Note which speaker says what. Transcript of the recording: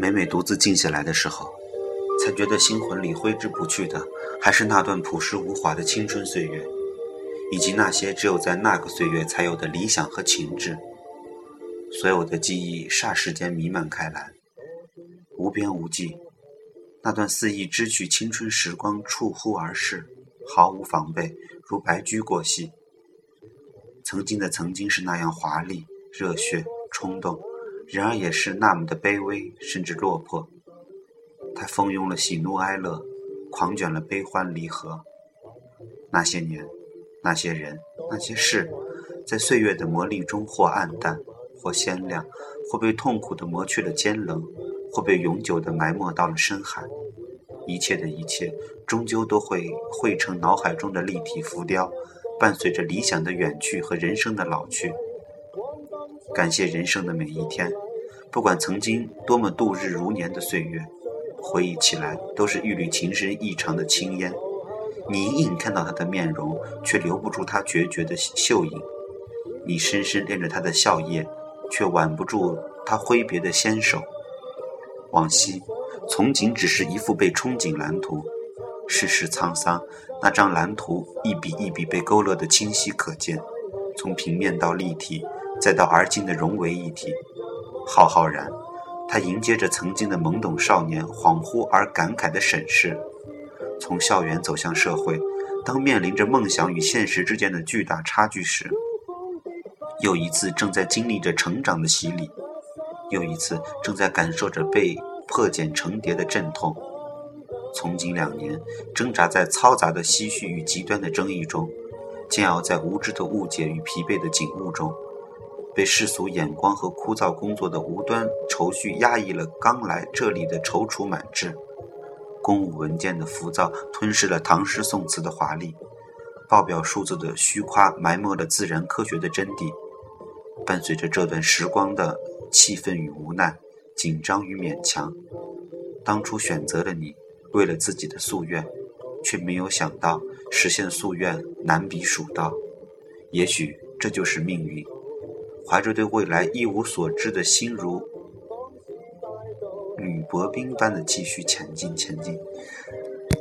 Speaker 1: 每每独自静下来的时候，才觉得心魂里挥之不去的，还是那段朴实无华的青春岁月，以及那些只有在那个岁月才有的理想和情致。所有的记忆霎时间弥漫开来，无边无际。那段肆意支取青春时光，触忽而逝，毫无防备，如白驹过隙。曾经的曾经是那样华丽、热血、冲动，然而也是那么的卑微，甚至落魄。他蜂拥了喜怒哀乐，狂卷了悲欢离合。那些年，那些人，那些事，在岁月的磨砺中，或暗淡，或鲜亮，或被痛苦的磨去了尖棱，或被永久的埋没到了深海。一切的一切，终究都会汇成脑海中的立体浮雕。伴随着理想的远去和人生的老去，感谢人生的每一天，不管曾经多么度日如年的岁月，回忆起来都是一缕情深意长的青烟。你隐隐看到他的面容，却留不住他决绝的秀影；你深深恋着他的笑靥，却挽不住他挥别的纤手。往昔，从仅只是一幅被憧憬蓝图。世事沧桑，那张蓝图一笔一笔被勾勒得清晰可见，从平面到立体，再到而今的融为一体。浩浩然，他迎接着曾经的懵懂少年恍惚而感慨的审视。从校园走向社会，当面临着梦想与现实之间的巨大差距时，又一次正在经历着成长的洗礼，又一次正在感受着被破茧成蝶的阵痛。从今两年，挣扎在嘈杂的唏嘘与极端的争议中，煎熬在无知的误解与疲惫的警悟中，被世俗眼光和枯燥工作的无端愁绪压抑了刚来这里的踌躇满志，公务文件的浮躁吞噬了唐诗宋词的华丽，报表数字的虚夸埋没了自然科学的真谛。伴随着这段时光的气愤与无奈，紧张与勉强，当初选择了你。为了自己的夙愿，却没有想到实现夙愿难比蜀道。也许这就是命运。怀着对未来一无所知的心，如履薄冰般的继续前进，前进。